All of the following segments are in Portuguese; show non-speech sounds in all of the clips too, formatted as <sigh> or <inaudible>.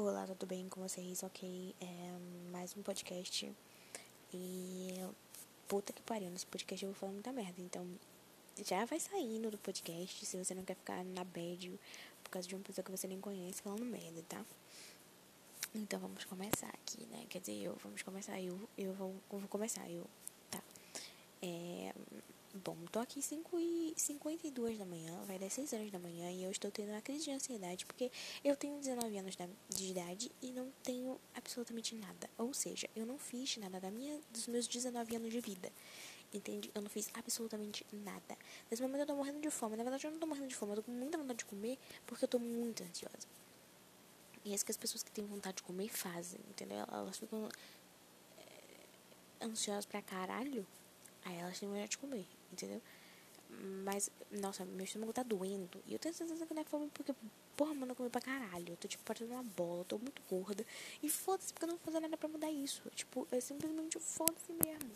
Olá, tudo bem com vocês? Ok, é mais um podcast. E puta que pariu, nesse podcast eu vou falar muita merda. Então já vai saindo do podcast se você não quer ficar na bad por causa de uma pessoa que você nem conhece falando merda, tá? Então vamos começar aqui, né? Quer dizer, eu vamos começar, eu, eu vou, eu vou começar, eu. Tá. É Bom, tô aqui 5 e 52 da manhã, vai dar 6 horas da manhã e eu estou tendo uma crise de ansiedade porque eu tenho 19 anos de idade e não tenho absolutamente nada. Ou seja, eu não fiz nada da minha, dos meus 19 anos de vida. Entende? Eu não fiz absolutamente nada. Nesse momento eu tô morrendo de fome. Na verdade, eu não tô morrendo de fome, eu tô com muita vontade de comer porque eu tô muito ansiosa. E é isso que as pessoas que têm vontade de comer fazem, entendeu? Elas ficam é, ansiosas pra caralho Aí elas têm vontade de comer, entendeu? Mas, nossa, meu estômago tá doendo. E eu tenho certeza que não é fome porque, porra, mano, eu comi pra caralho. Eu tô, tipo, parecendo uma bola, tô muito gorda. E foda-se, porque eu não vou fazer nada pra mudar isso. Tipo, é simplesmente foda-se mesmo.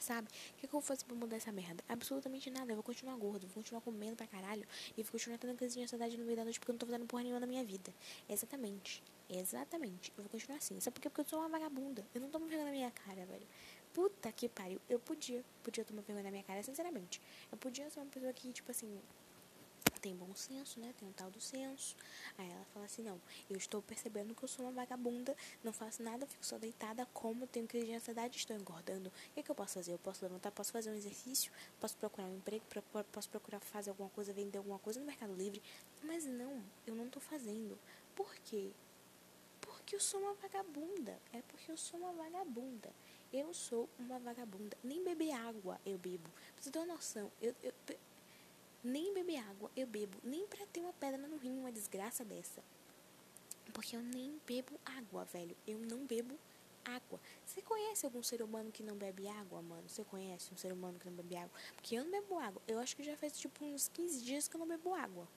Sabe? O que, que, eu vou fazer pra mudar essa merda? Absolutamente nada. Eu vou continuar gordo, vou continuar comendo pra caralho. E vou continuar tendo crise de ansiedade no meio da noite porque eu não tô fazendo porra nenhuma na minha vida. Exatamente. Exatamente. Eu vou continuar assim. Sabe por quê? Porque eu sou uma vagabunda. Eu não me vendo na minha cara, velho. Puta que pariu. Eu podia, podia tomar vergonha na minha cara, sinceramente. Eu podia ser uma pessoa que, tipo assim, tem bom senso, né? Tem um tal do senso. Aí ela fala assim: não, eu estou percebendo que eu sou uma vagabunda, não faço nada, fico só deitada, como, tenho crise de ansiedade, estou engordando. O que, que eu posso fazer? Eu posso levantar, posso fazer um exercício, posso procurar um emprego, posso procurar fazer alguma coisa, vender alguma coisa no Mercado Livre. Mas não, eu não estou fazendo. Por quê? Porque eu sou uma vagabunda. É porque eu sou uma vagabunda. Eu sou uma vagabunda. Nem beber água eu bebo. Pra você ter uma noção, eu, eu, nem beber água eu bebo. Nem pra ter uma pedra no rim, uma desgraça dessa. Porque eu nem bebo água, velho. Eu não bebo água. Você conhece algum ser humano que não bebe água, mano? Você conhece um ser humano que não bebe água? Porque eu não bebo água. Eu acho que já faz tipo uns 15 dias que eu não bebo água.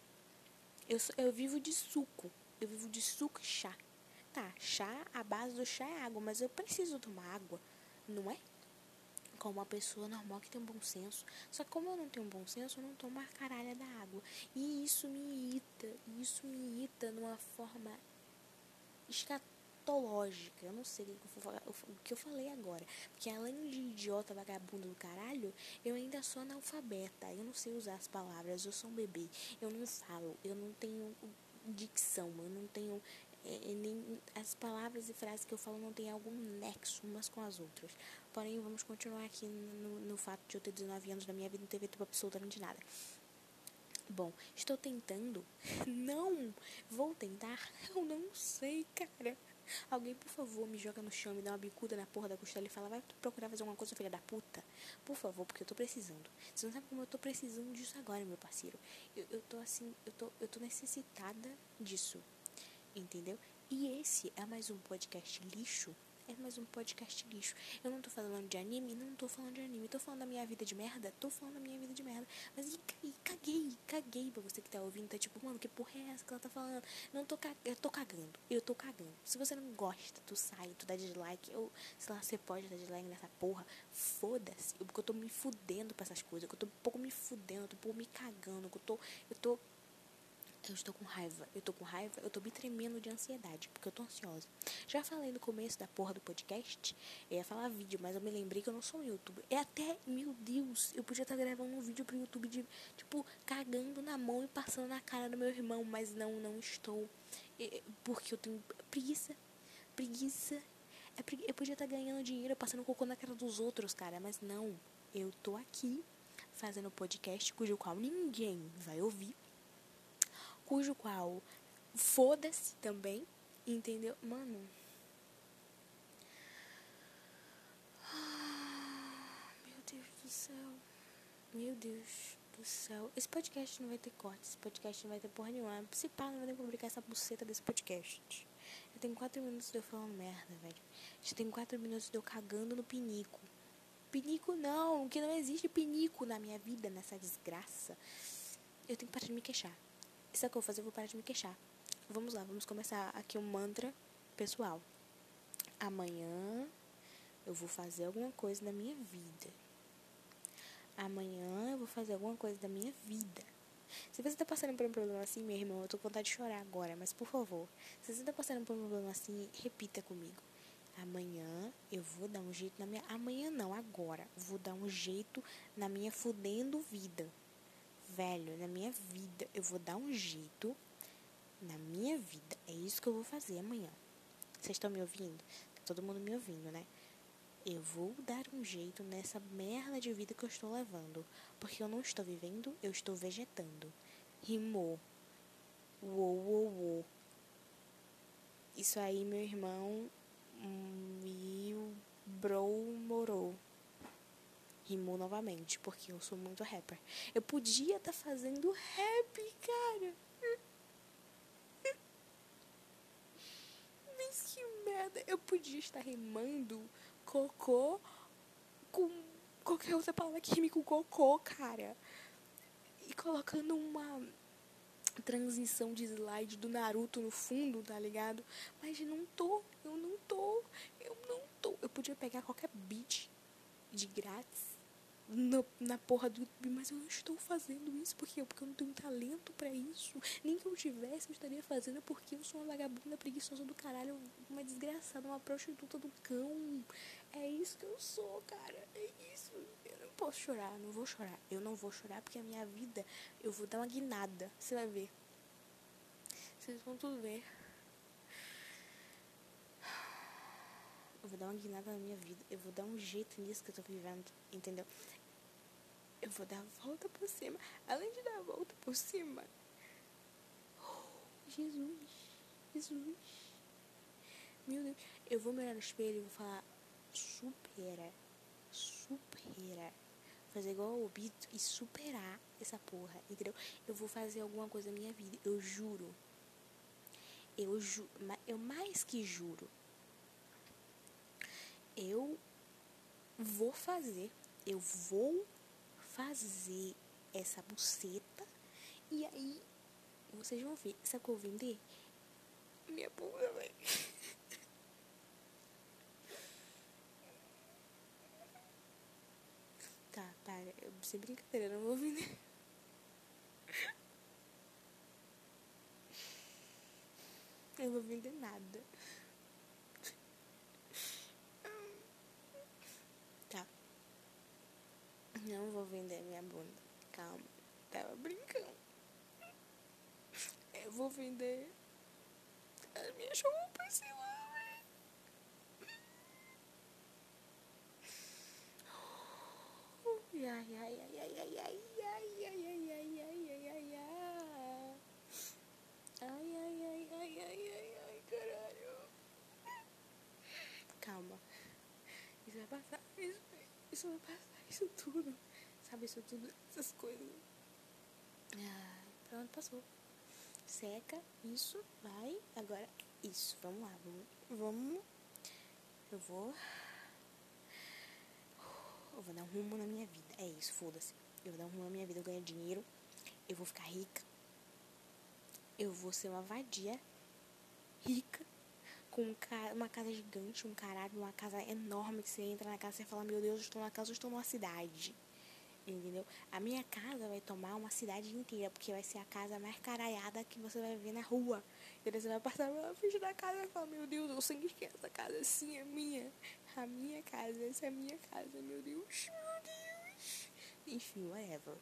Eu, eu vivo de suco. Eu vivo de suco e chá. Tá, chá, a base do chá é água, mas eu preciso tomar água não é? Como uma pessoa normal que tem um bom senso. Só que como eu não tenho um bom senso, eu não tomo a caralha da água. E isso me irrita. Isso me irrita numa forma escatológica. Eu não sei o que eu falei agora. Porque além de idiota, vagabundo do caralho, eu ainda sou analfabeta. Eu não sei usar as palavras. Eu sou um bebê. Eu não falo. Eu não tenho dicção. Eu não tenho as palavras e frases que eu falo não tem algum nexo umas com as outras. Porém, vamos continuar aqui no, no fato de eu ter 19 anos da minha vida e não ter feito absolutamente nada. Bom, estou tentando. <laughs> Não! Vou tentar? Eu não sei, cara. Alguém, por favor, me joga no chão, me dá uma bicuda na porra da costela e fala, vai procurar fazer alguma coisa, filha da puta. Por favor, porque eu tô precisando. Você não sabe como eu tô precisando disso agora, meu parceiro. Eu, eu tô assim, eu tô, eu tô necessitada disso entendeu? E esse é mais um podcast lixo. É mais um podcast lixo. Eu não tô falando de anime, não tô falando de anime. Tô falando da minha vida de merda, tô falando da minha vida de merda. Mas e, caguei, caguei pra você que tá ouvindo. Tá tipo, mano, que porra é essa que ela tá falando? Não tô cagando, eu tô cagando, eu tô cagando. Se você não gosta, tu sai, tu dá dislike. Ou, sei lá, você pode dar dislike nessa porra. Foda-se. Porque eu tô me fudendo pra essas coisas. Que eu tô um pouco me fudendo, eu tô um pouco me cagando. Que eu tô, eu tô eu estou com raiva. Eu estou com raiva, eu estou me tremendo de ansiedade, porque eu estou ansiosa. Já falei no começo da porra do podcast, eu ia falar vídeo, mas eu me lembrei que eu não sou um youtuber. É até, meu Deus, eu podia estar gravando um vídeo pro YouTube de, tipo, cagando na mão e passando na cara do meu irmão, mas não, não estou. Porque eu tenho preguiça. Preguiça. É eu podia estar ganhando dinheiro passando cocô na cara dos outros, cara, mas não. Eu tô aqui fazendo podcast cujo qual ninguém vai ouvir cujo qual foda-se também, entendeu? Mano. meu Deus do céu. Meu Deus do céu. Esse podcast não vai ter corte, esse podcast não vai ter porra nenhuma. Se pá, não vai nem publicar essa buceta desse podcast. Eu tenho quatro minutos de eu falando merda, velho. Já tem quatro minutos de eu cagando no pinico. Pinico não, que não existe pinico na minha vida, nessa desgraça. Eu tenho que parar de me queixar. Isso é o que eu vou fazer, eu vou parar de me queixar. Vamos lá, vamos começar aqui um mantra pessoal. Amanhã eu vou fazer alguma coisa da minha vida. Amanhã eu vou fazer alguma coisa da minha vida. Se você tá passando por um problema assim, meu irmão, eu tô com vontade de chorar agora, mas por favor, se você tá passando por um problema assim, repita comigo. Amanhã eu vou dar um jeito na minha. Amanhã não, agora. Vou dar um jeito na minha fudendo vida. Velho, na minha vida. Eu vou dar um jeito na minha vida. É isso que eu vou fazer amanhã. Vocês estão me ouvindo? Tá todo mundo me ouvindo, né? Eu vou dar um jeito nessa merda de vida que eu estou levando. Porque eu não estou vivendo, eu estou vegetando. Rimou. Uou, uou, uou. Isso aí, meu irmão, me bro. Rimou novamente, porque eu sou muito rapper. Eu podia estar tá fazendo rap, cara. <laughs> Mas que merda. Eu podia estar rimando cocô com qualquer outra palavra que rime com cocô, cara. E colocando uma transição de slide do Naruto no fundo, tá ligado? Mas não tô, eu não tô, eu não tô. Eu podia pegar qualquer beat de grátis no, na porra do YouTube, mas eu não estou fazendo isso porque, porque eu não tenho talento para isso. Nem que eu tivesse, eu estaria fazendo porque eu sou uma vagabunda preguiçosa do caralho, uma desgraçada, uma prostituta do cão. É isso que eu sou, cara. É isso. Eu não posso chorar, não vou chorar. Eu não vou chorar porque a minha vida, eu vou dar uma guinada. Você vai ver. Vocês vão tudo ver. Eu vou dar uma guinada na minha vida. Eu vou dar um jeito nisso que eu tô vivendo. Entendeu? Eu vou dar a volta por cima. Além de dar a volta por cima. <gasps> Jesus. Jesus. Meu Deus. Eu vou me olhar no espelho e vou falar. Supera. Supera. Fazer igual o Bito e superar essa porra. Entendeu? Eu vou fazer alguma coisa na minha vida. Eu juro. Eu juro. Eu mais que juro. Eu vou fazer. Eu vou fazer essa buceta e aí vocês vão ver. Sabe o que eu vender? Minha bunda, velho. <laughs> tá, para. Sem brincadeira, não vou vender. <laughs> Eu não vou vender nada. Não vou vender minha bunda. Calma. Tava brincando. Eu vou vender as minhas roupas, sei lá, ai, ai, ai, ai, ai, ai, ai, ai, ai, ai, ai, ai, ai, ai. Ai, ai, ai, ai, ai, ai, ai, caralho. Calma. Isso vai passar. Isso, isso vai passar isso tudo. Isso tudo, essas coisas. Ah, pronto, passou. Seca, isso, vai. Agora, isso. Vamos lá, vamos. vamos. Eu vou. Eu vou dar um rumo na minha vida. É isso, foda-se. Eu vou dar um rumo na minha vida, eu ganho dinheiro. Eu vou ficar rica. Eu vou ser uma vadia rica com uma casa gigante, um caralho, uma casa enorme que você entra na casa e fala, meu Deus, eu estou na casa, eu estou numa cidade. Entendeu? A minha casa vai tomar uma cidade inteira, porque vai ser a casa mais caralhada que você vai ver na rua. Entendeu? Você vai passar pela frente da casa e falar, meu Deus, eu sei que essa casa assim é minha. A minha casa, essa é a minha casa, meu Deus, meu Deus. Enfim, whatever.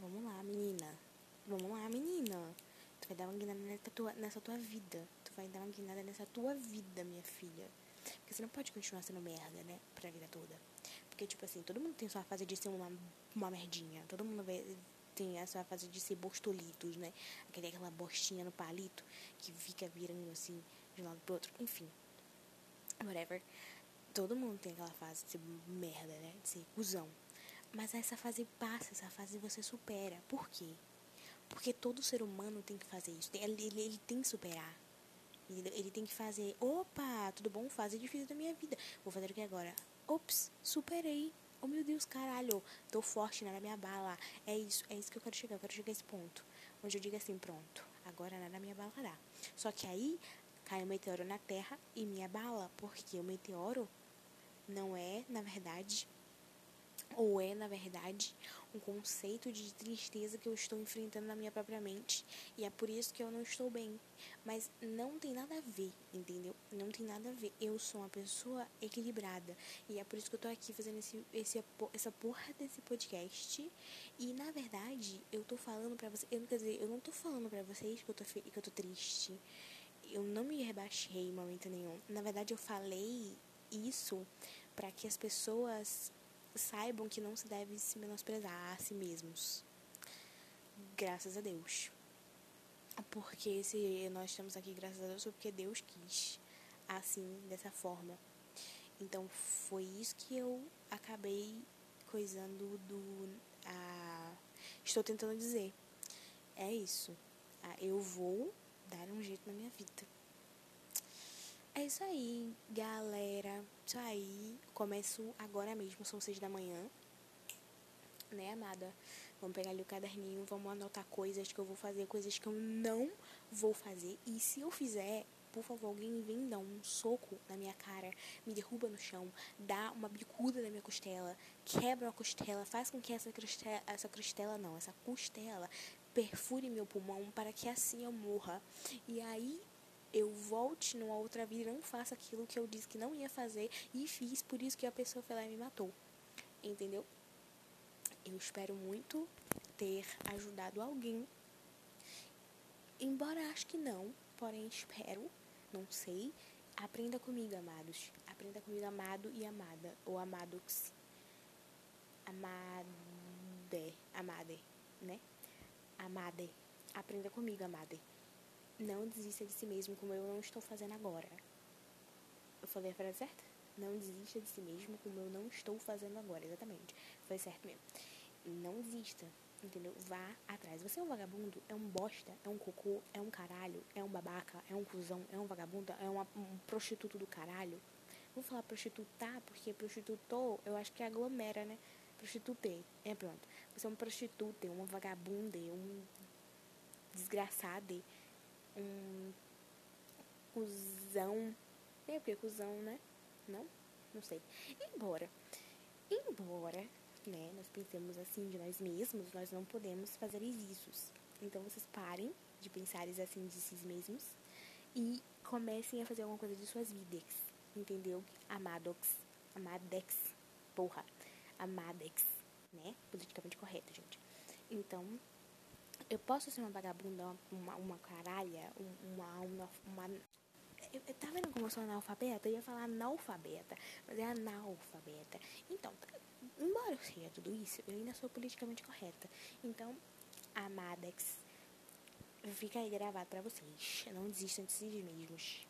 Vamos lá, menina. Vamos lá, menina vai dar uma guinada nessa tua, nessa tua vida. Tu vai dar uma guinada nessa tua vida, minha filha. Porque você não pode continuar sendo merda, né? Pra vida toda. Porque, tipo assim, todo mundo tem sua fase de ser uma, uma merdinha. Todo mundo tem a sua fase de ser bostolitos, né? Aquele, aquela bostinha no palito que fica virando assim de um lado pro outro. Enfim. Whatever. Todo mundo tem aquela fase de ser merda, né? De ser cuzão. Mas essa fase passa, essa fase você supera. Por quê? Porque todo ser humano tem que fazer isso. Ele, ele, ele tem que superar. Ele, tem que fazer. Opa, tudo bom? Fase difícil da minha vida. Vou fazer o que agora? Ops, superei. Oh meu Deus, caralho. Tô forte na minha bala. É isso, é isso que eu quero chegar. Eu quero chegar a esse ponto. Onde eu digo assim, pronto. Agora nada minha bala dá. Só que aí cai um meteoro na Terra e minha bala. Porque o meteoro não é, na verdade, ou é, na verdade, um conceito de tristeza que eu estou enfrentando na minha própria mente e é por isso que eu não estou bem. Mas não tem nada a ver, entendeu? Não tem nada a ver. Eu sou uma pessoa equilibrada e é por isso que eu tô aqui fazendo esse, esse essa porra desse podcast. E na verdade, eu tô falando pra vocês, eu, quer dizer, eu não tô falando pra vocês que eu tô, que eu tô triste. Eu não me rebaixei em momento nenhum. Na verdade, eu falei isso para que as pessoas saibam que não se deve se menosprezar a si mesmos. Graças a Deus. Porque se nós estamos aqui, graças a Deus, foi porque Deus quis assim, dessa forma. Então foi isso que eu acabei coisando do. A, estou tentando dizer. É isso. Eu vou dar um jeito na minha vida. É isso aí, galera. Isso aí. Começo agora mesmo, são seis da manhã. Né, amada? Vamos pegar ali o caderninho, vamos anotar coisas que eu vou fazer, coisas que eu não vou fazer. E se eu fizer, por favor, alguém vem dar um soco na minha cara, me derruba no chão, dá uma bicuda na minha costela, quebra uma costela, faz com que essa costela, essa costela não, essa costela perfure meu pulmão para que assim eu morra. E aí eu volte numa outra vida e não faça aquilo que eu disse que não ia fazer e fiz, por isso que a pessoa foi lá e me matou. Entendeu? Eu espero muito ter ajudado alguém. Embora acho que não, porém espero, não sei. Aprenda comigo, amados. Aprenda comigo, amado e amada. Ou amadox. Amade. Amade, né? Amade. Aprenda comigo, amade. Não desista de si mesmo como eu não estou fazendo agora. Eu falei a frase certa? Não desista de si mesmo como eu não estou fazendo agora. Exatamente. Foi certo mesmo. Não desista. Entendeu? Vá atrás. Você é um vagabundo, é um bosta, é um cocô, é um caralho, é um babaca, é um cuzão, é um vagabundo, é uma, um prostituto do caralho. Vou falar prostitutar, porque prostitutou, eu acho que aglomera, né? Prostitute. É pronto. Você é um prostituto, um vagabundo, um desgraçado um cuzão. É porque cuzão, né? Não? Não sei. Embora, embora, né, nós pensemos assim de nós mesmos, nós não podemos fazer isso. Então vocês parem de pensar assim de si mesmos e comecem a fazer alguma coisa de suas vidas. Entendeu? Amadox. Amadex. Porra. Amadex. Né? Politicamente correto, gente. Então, eu posso ser uma vagabunda, uma, uma caralha, uma, uma, uma eu, eu, tá vendo como eu sou analfabeta? Eu ia falar analfabeta, mas é analfabeta. Então, embora eu seja tudo isso, eu ainda sou politicamente correta. Então, Amadex, fica aí gravado pra vocês. Não desistam de si mesmos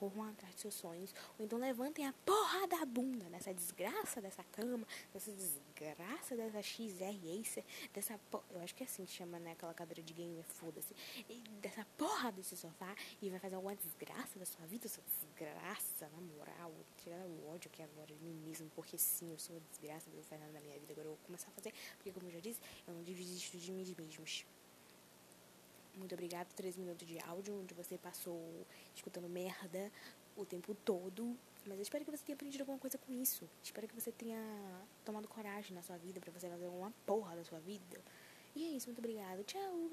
corram atrás dos seus sonhos. Ou então levantem a porra da bunda nessa desgraça dessa cama, dessa desgraça dessa XR Acer, dessa porra. Eu acho que é assim que chama, né? Aquela cadeira de gamer, foda-se. Dessa porra desse sofá e vai fazer alguma desgraça da sua vida, sua desgraça, na moral. Tirar o ódio aqui agora de mim mesmo, porque sim, eu sou uma desgraça, não fazer nada na minha vida. Agora eu vou começar a fazer, porque como eu já disse, eu não desisto de mim mesmos. Muito obrigada por três minutos de áudio, onde você passou escutando merda o tempo todo. Mas eu espero que você tenha aprendido alguma coisa com isso. Espero que você tenha tomado coragem na sua vida para você fazer uma porra da sua vida. E é isso, muito obrigada. Tchau!